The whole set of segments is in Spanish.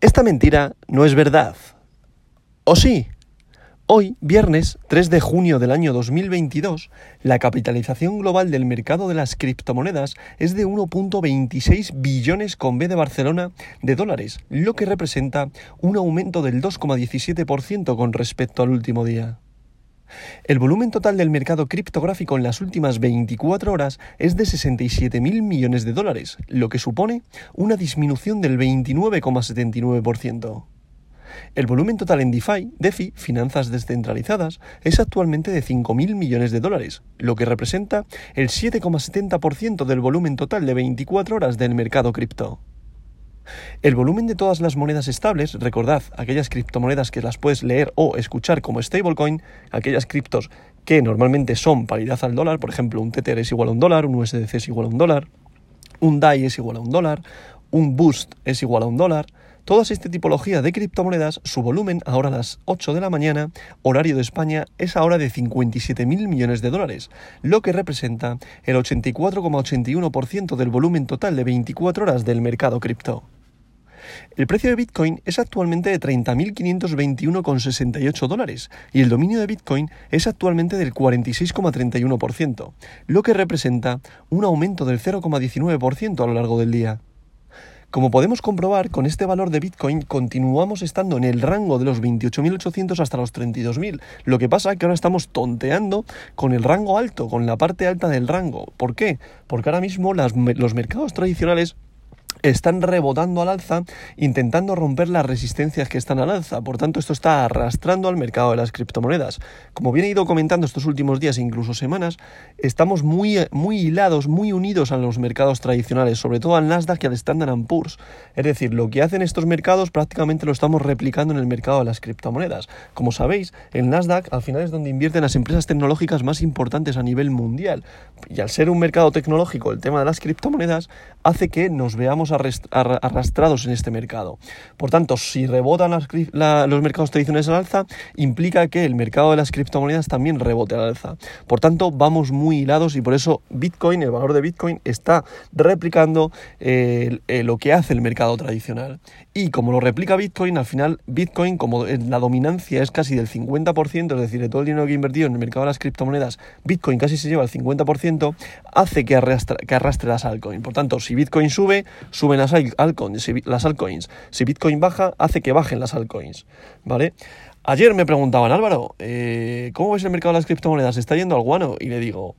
Esta mentira no es verdad. ¿O sí? Hoy, viernes 3 de junio del año 2022, la capitalización global del mercado de las criptomonedas es de 1.26 billones con B de Barcelona de dólares, lo que representa un aumento del 2,17% con respecto al último día. El volumen total del mercado criptográfico en las últimas 24 horas es de 67.000 millones de dólares, lo que supone una disminución del 29,79%. El volumen total en DeFi, DeFi, finanzas descentralizadas, es actualmente de 5.000 millones de dólares, lo que representa el 7,70% del volumen total de 24 horas del mercado cripto. El volumen de todas las monedas estables, recordad, aquellas criptomonedas que las puedes leer o escuchar como stablecoin, aquellas criptos que normalmente son paridad al dólar, por ejemplo, un Tether es igual a un dólar, un USDC es igual a un dólar, un DAI es igual a un dólar, un Boost es igual a un dólar, Todas esta tipología de criptomonedas, su volumen ahora a las 8 de la mañana, horario de España, es ahora de 57.000 millones de dólares, lo que representa el 84,81% del volumen total de 24 horas del mercado cripto. El precio de Bitcoin es actualmente de 30.521,68 dólares y el dominio de Bitcoin es actualmente del 46,31%, lo que representa un aumento del 0,19% a lo largo del día. Como podemos comprobar, con este valor de Bitcoin continuamos estando en el rango de los 28.800 hasta los 32.000. Lo que pasa es que ahora estamos tonteando con el rango alto, con la parte alta del rango. ¿Por qué? Porque ahora mismo los mercados tradicionales están rebotando al alza, intentando romper las resistencias que están al alza. Por tanto, esto está arrastrando al mercado de las criptomonedas. Como bien he ido comentando estos últimos días e incluso semanas, estamos muy, muy hilados, muy unidos a los mercados tradicionales, sobre todo al Nasdaq y al Standard Poor's. Es decir, lo que hacen estos mercados prácticamente lo estamos replicando en el mercado de las criptomonedas. Como sabéis, el Nasdaq al final es donde invierten las empresas tecnológicas más importantes a nivel mundial. Y al ser un mercado tecnológico, el tema de las criptomonedas hace que nos veamos arrastrados en este mercado. Por tanto, si rebotan los mercados tradicionales al alza, implica que el mercado de las criptomonedas también rebote al alza. Por tanto, vamos muy hilados y por eso Bitcoin, el valor de Bitcoin, está replicando eh, eh, lo que hace el mercado tradicional. Y como lo replica Bitcoin, al final Bitcoin, como la dominancia es casi del 50%, es decir, de todo el dinero que he invertido en el mercado de las criptomonedas, Bitcoin casi se lleva el 50%, hace que arrastre, que arrastre las altcoins. Por tanto, si Bitcoin sube, suben las altcoins, si, las altcoins. Si Bitcoin baja, hace que bajen las altcoins, ¿vale? Ayer me preguntaban, Álvaro, eh, ¿cómo ves el mercado de las criptomonedas? ¿Está yendo al guano? Y le digo,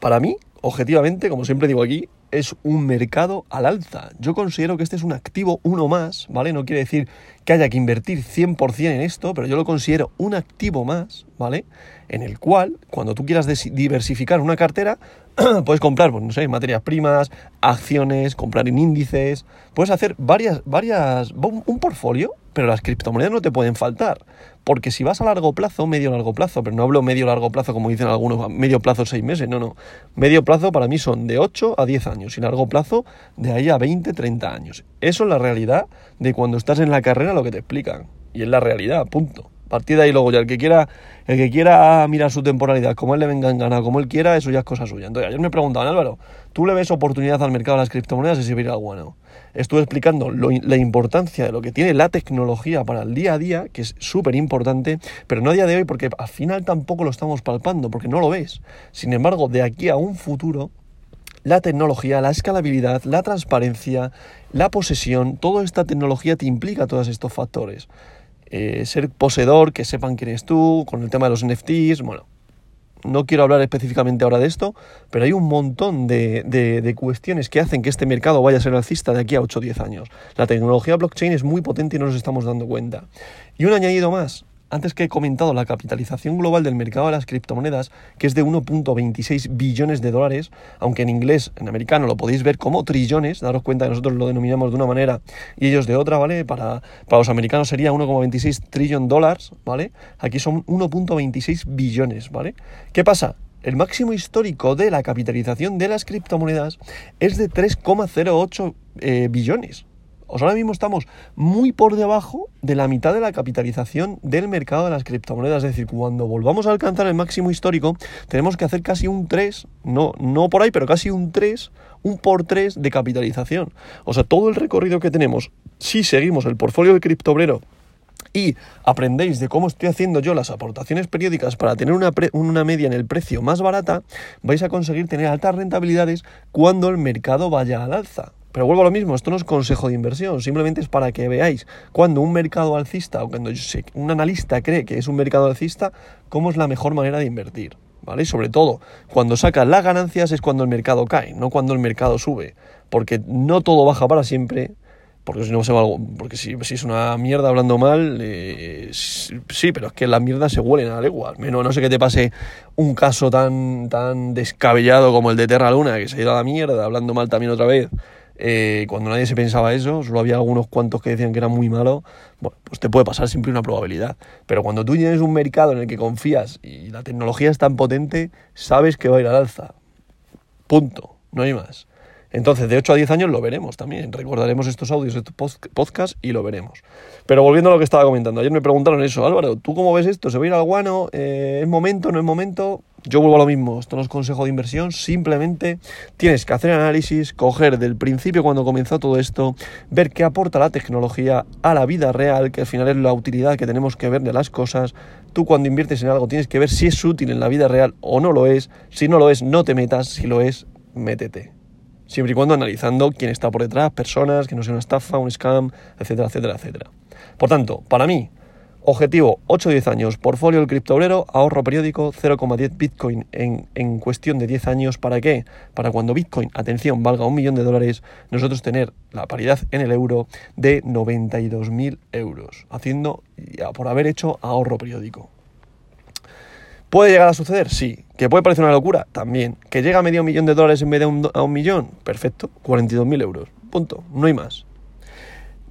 para mí, objetivamente, como siempre digo aquí, es un mercado al alza. Yo considero que este es un activo uno más, ¿vale? No quiere decir que haya que invertir 100% en esto, pero yo lo considero un activo más, ¿vale? En el cual, cuando tú quieras diversificar una cartera, puedes comprar, pues no sé, materias primas, acciones, comprar en índices, puedes hacer varias, varias, un portfolio, pero las criptomonedas no te pueden faltar, porque si vas a largo plazo, medio largo plazo, pero no hablo medio largo plazo como dicen algunos, medio plazo seis meses, no, no, medio plazo para mí son de 8 a 10 años y largo plazo de ahí a 20, 30 años. Eso es la realidad de cuando estás en la carrera lo que te explican, y es la realidad, punto. Partida ahí luego ya el que quiera, el que quiera mirar su temporalidad, como él le venga en gana, como él quiera, eso ya es cosa suya. Entonces, ayer me preguntaban, Álvaro, ¿tú le ves oportunidad al mercado de las criptomonedas y se al bueno? Estuve explicando la importancia de lo que tiene la tecnología para el día a día, que es súper importante, pero no a día de hoy porque al final tampoco lo estamos palpando, porque no lo ves. Sin embargo, de aquí a un futuro, la tecnología, la escalabilidad, la transparencia, la posesión, toda esta tecnología te implica todos estos factores. Eh, ser poseedor, que sepan quién eres tú, con el tema de los NFTs, bueno, no quiero hablar específicamente ahora de esto, pero hay un montón de, de, cuestiones que hacen que este mercado vaya a ser alcista de aquí a 8 o 10 años. La tecnología blockchain es muy potente y no nos estamos dando cuenta. Y un añadido más, antes que he comentado la capitalización global del mercado de las criptomonedas, que es de 1.26 billones de dólares, aunque en inglés, en americano, lo podéis ver como trillones, daros cuenta que nosotros lo denominamos de una manera y ellos de otra, ¿vale? Para, para los americanos sería 1,26 trillón dólares, ¿vale? Aquí son 1.26 billones, ¿vale? ¿Qué pasa? El máximo histórico de la capitalización de las criptomonedas es de 3,08 eh, billones. O ahora mismo estamos muy por debajo de la mitad de la capitalización del mercado de las criptomonedas. Es decir, cuando volvamos a alcanzar el máximo histórico, tenemos que hacer casi un 3, no, no por ahí, pero casi un 3, un por 3 de capitalización. O sea, todo el recorrido que tenemos si seguimos el portfolio de criptobrero y aprendéis de cómo estoy haciendo yo las aportaciones periódicas para tener una, una, media en el precio más barata, vais a conseguir tener altas rentabilidades cuando el mercado vaya al alza. Pero vuelvo a lo mismo, esto no es consejo de inversión, simplemente es para que veáis cuando un mercado alcista o cuando un analista cree que es un mercado alcista, cómo es la mejor manera de invertir. ¿Vale? Sobre todo, cuando sacas las ganancias es cuando el mercado cae, no cuando el mercado sube. Porque no todo baja para siempre, porque si no se va porque si, es una mierda hablando mal, eh, sí, pero es que las mierdas se huelen a leguas. Menos no sé qué te pase un caso tan, tan descabellado como el de Terra Luna, que se ha ido a la mierda, hablando mal también otra vez. Eh, cuando nadie se pensaba eso, solo había algunos cuantos que decían que era muy malo, bueno, pues te puede pasar siempre una probabilidad. Pero cuando tú tienes un mercado en el que confías y la tecnología es tan potente, sabes que va a ir al alza. Punto, no hay más. Entonces, de 8 a 10 años lo veremos también. Recordaremos estos audios, estos podcasts y lo veremos. Pero volviendo a lo que estaba comentando, ayer me preguntaron eso, Álvaro, ¿tú cómo ves esto? ¿Se va a ir al guano? Eh, ¿Es momento? ¿No es momento? Yo vuelvo a lo mismo, esto no es consejo de inversión, simplemente tienes que hacer análisis, coger del principio cuando comenzó todo esto, ver qué aporta la tecnología a la vida real, que al final es la utilidad que tenemos que ver de las cosas. Tú cuando inviertes en algo tienes que ver si es útil en la vida real o no lo es. Si no lo es, no te metas, si lo es, métete siempre y cuando analizando quién está por detrás, personas, que no sea una estafa, un scam, etcétera, etcétera, etcétera. Por tanto, para mí, objetivo 8-10 años, portfolio del criptobrero, ahorro periódico 0,10 Bitcoin en, en, cuestión de 10 años. ¿Para qué? Para cuando Bitcoin, atención, valga un millón de dólares, nosotros tener la paridad en el euro de 92.000 euros, haciendo, por haber hecho ahorro periódico. ¿Puede llegar a suceder? Sí. ¿Que puede parecer una locura? También. ¿Que llega a medio millón de dólares en vez de un, a un millón? Perfecto. 42.000 euros. Punto. No hay más.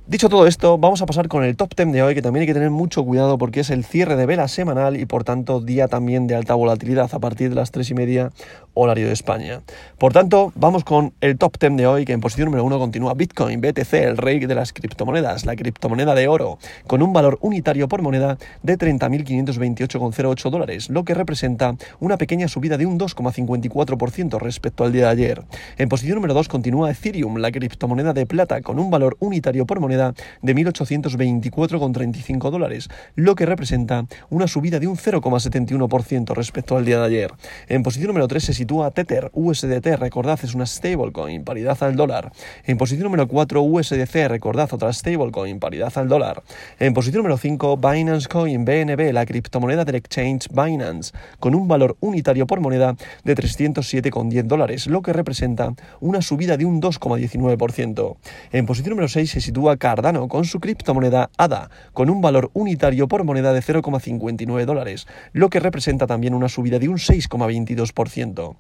Dicho todo esto, vamos a pasar con el top 10 de hoy, que también hay que tener mucho cuidado porque es el cierre de vela semanal y por tanto día también de alta volatilidad a partir de las 3 y media horario de España. Por tanto, vamos con el top 10 de hoy, que en posición número 1 continúa Bitcoin, BTC, el rey de las criptomonedas, la criptomoneda de oro, con un valor unitario por moneda de 30.528,08 dólares, lo que representa una pequeña subida de un 2,54% respecto al día de ayer. En posición número 2 continúa Ethereum, la criptomoneda de plata, con un valor unitario por moneda de 1.824,35 dólares, lo que representa una subida de un 0,71% respecto al día de ayer. En posición número 3 se sitúa Tether, USDT, recordad es una stablecoin, paridad al dólar. En posición número 4 USDC, recordad otra stablecoin, paridad al dólar. En posición número 5 Binance Coin, BNB, la criptomoneda del exchange Binance, con un valor unitario por moneda de 307,10 dólares, lo que representa una subida de un 2,19%. En posición número 6 se sitúa Cardano con su criptomoneda ADA, con un valor unitario por moneda de 0,59 dólares, lo que representa también una subida de un 6,22%.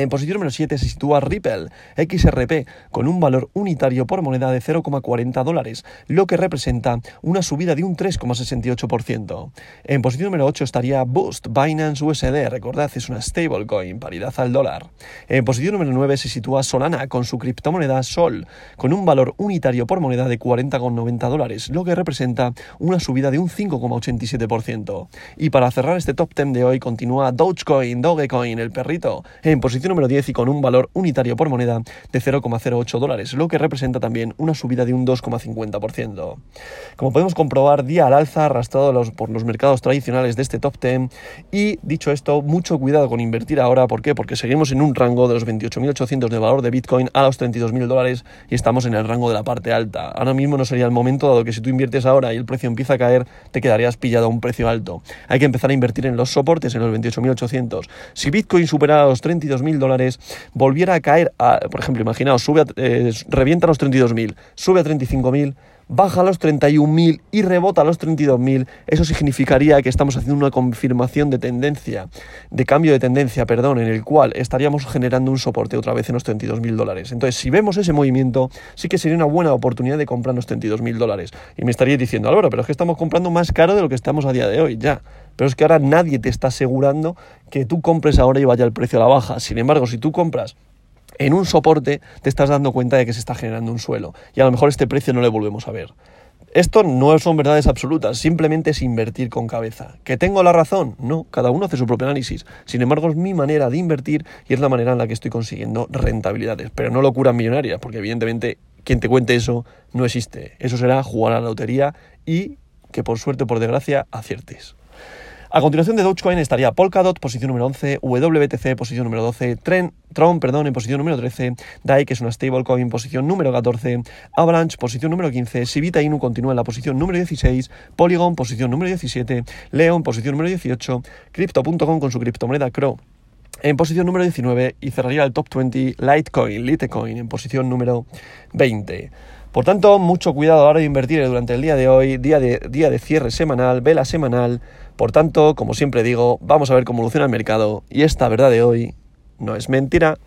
En posición número 7 se sitúa Ripple XRP con un valor unitario por moneda de 0,40 dólares, lo que representa una subida de un 3,68%. En posición número 8 estaría Boost Binance USD, recordad es una stablecoin, paridad al dólar. En posición número 9 se sitúa Solana con su criptomoneda Sol, con un valor unitario por moneda de 40,90 dólares, lo que representa una subida de un 5,87%. Y para cerrar este top 10 de hoy continúa Dogecoin, Dogecoin, el perrito, en posición número 10 y con un valor unitario por moneda de 0,08 dólares, lo que representa también una subida de un 2,50%. Como podemos comprobar, día al alza arrastrado por los mercados tradicionales de este top 10 y dicho esto, mucho cuidado con invertir ahora, ¿por qué? Porque seguimos en un rango de los 28.800 de valor de Bitcoin a los 32.000 dólares y estamos en el rango de la parte alta. Ahora mismo no sería el momento, dado que si tú inviertes ahora y el precio empieza a caer, te quedarías pillado a un precio alto. Hay que empezar a invertir en los soportes, en los 28.800. Si Bitcoin supera los 32.000 dólares, volviera a caer, a, por ejemplo, imaginaos, sube eh, revienta a los 32.000, sube a 35.000, baja a los 31.000 y rebota a los 32.000, eso significaría que estamos haciendo una confirmación de tendencia, de cambio de tendencia, perdón, en el cual estaríamos generando un soporte otra vez en los 32.000 dólares. Entonces, si vemos ese movimiento, sí que sería una buena oportunidad de comprar los 32.000 dólares. Y me estaría diciendo, Álvaro, pero es que estamos comprando más caro de lo que estamos a día de hoy, ya. Pero es que ahora nadie te está asegurando que tú compres ahora y vaya el precio a la baja. Sin embargo, si tú compras en un soporte, te estás dando cuenta de que se está generando un suelo. Y a lo mejor este precio no le volvemos a ver. Esto no son verdades absolutas, simplemente es invertir con cabeza. ¿Que tengo la razón? No, cada uno hace su propio análisis. Sin embargo, es mi manera de invertir y es la manera en la que estoy consiguiendo rentabilidades, pero no locuras millonarias, porque evidentemente quien te cuente eso no existe. Eso será jugar a la lotería y que por suerte o por desgracia aciertes. A continuación de Dogecoin estaría Polkadot, posición número 11, WBTC, posición número 12, Tron, perdón, en posición número 13, DAI, que es una stablecoin, posición número 14, Avalanche, posición número 15, Sivita Inu continúa en la posición número 16, Polygon, posición número 17, Leon, posición número 18, Crypto.com con su criptomoneda CRO, en posición número 19 y cerraría el top 20 Litecoin, Litecoin en posición número 20. Por tanto, mucho cuidado a la hora de invertir durante el día de hoy, día de, día de cierre semanal, vela semanal. Por tanto, como siempre digo, vamos a ver cómo evoluciona el mercado y esta verdad de hoy no es mentira.